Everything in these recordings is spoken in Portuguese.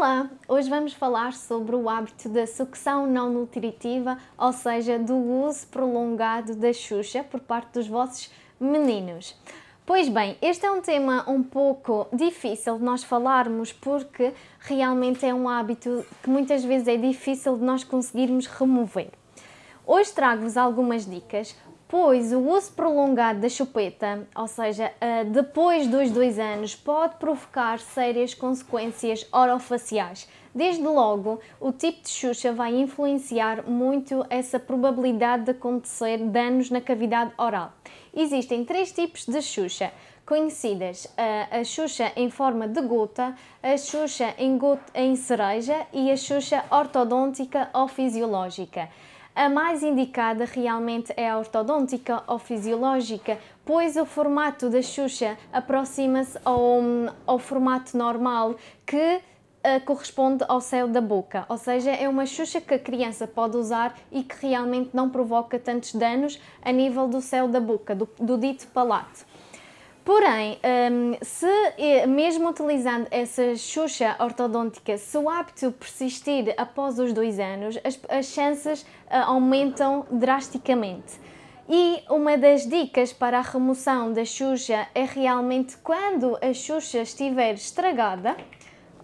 Olá! Hoje vamos falar sobre o hábito da sucção não nutritiva, ou seja, do uso prolongado da Xuxa por parte dos vossos meninos. Pois bem, este é um tema um pouco difícil de nós falarmos porque realmente é um hábito que muitas vezes é difícil de nós conseguirmos remover. Hoje trago-vos algumas dicas pois o uso prolongado da chupeta, ou seja, eh, depois dos dois anos, pode provocar sérias consequências orofaciais. Desde logo, o tipo de xuxa vai influenciar muito essa probabilidade de acontecer danos na cavidade oral. Existem três tipos de xuxa conhecidas: a xuxa em forma de gota, a xuxa em, gota, em cereja e a xuxa ortodôntica ou fisiológica. A mais indicada realmente é a ortodôntica ou fisiológica, pois o formato da Xuxa aproxima-se ao, ao formato normal que uh, corresponde ao céu da boca, ou seja, é uma Xuxa que a criança pode usar e que realmente não provoca tantos danos a nível do céu da boca, do, do dito palato. Porém, um, se mesmo utilizando essa xuxa ortodôntica, se o hábito persistir após os dois anos, as, as chances uh, aumentam drasticamente. E uma das dicas para a remoção da xuxa é realmente quando a xuxa estiver estragada,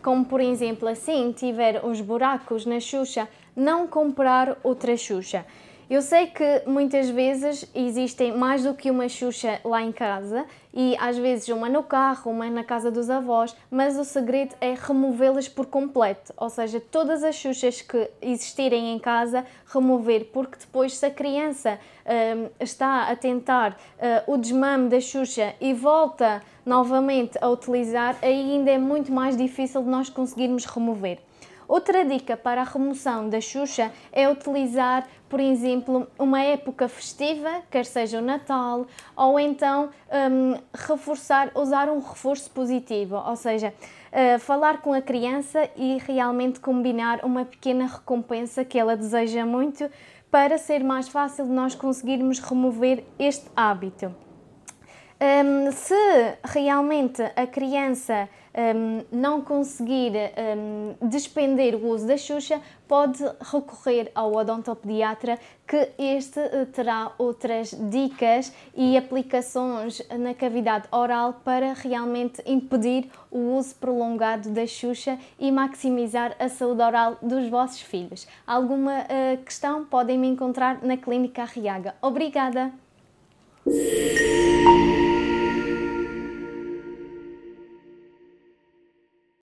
como por exemplo assim, tiver os buracos na xuxa, não comprar outra xuxa. Eu sei que muitas vezes existem mais do que uma Xuxa lá em casa e às vezes uma no carro, uma na casa dos avós, mas o segredo é removê-las por completo, ou seja, todas as Xuxas que existirem em casa, remover, porque depois se a criança uh, está a tentar uh, o desmame da Xuxa e volta novamente a utilizar, aí ainda é muito mais difícil de nós conseguirmos remover. Outra dica para a remoção da Xuxa é utilizar, por exemplo, uma época festiva, quer seja o Natal, ou então um, reforçar, usar um reforço positivo, ou seja, uh, falar com a criança e realmente combinar uma pequena recompensa que ela deseja muito para ser mais fácil de nós conseguirmos remover este hábito. Um, se realmente a criança um, não conseguir um, despender o uso da Xuxa, pode recorrer ao odontopediatra que este uh, terá outras dicas e aplicações na cavidade oral para realmente impedir o uso prolongado da Xuxa e maximizar a saúde oral dos vossos filhos. Alguma uh, questão podem me encontrar na Clínica Arriaga. Obrigada!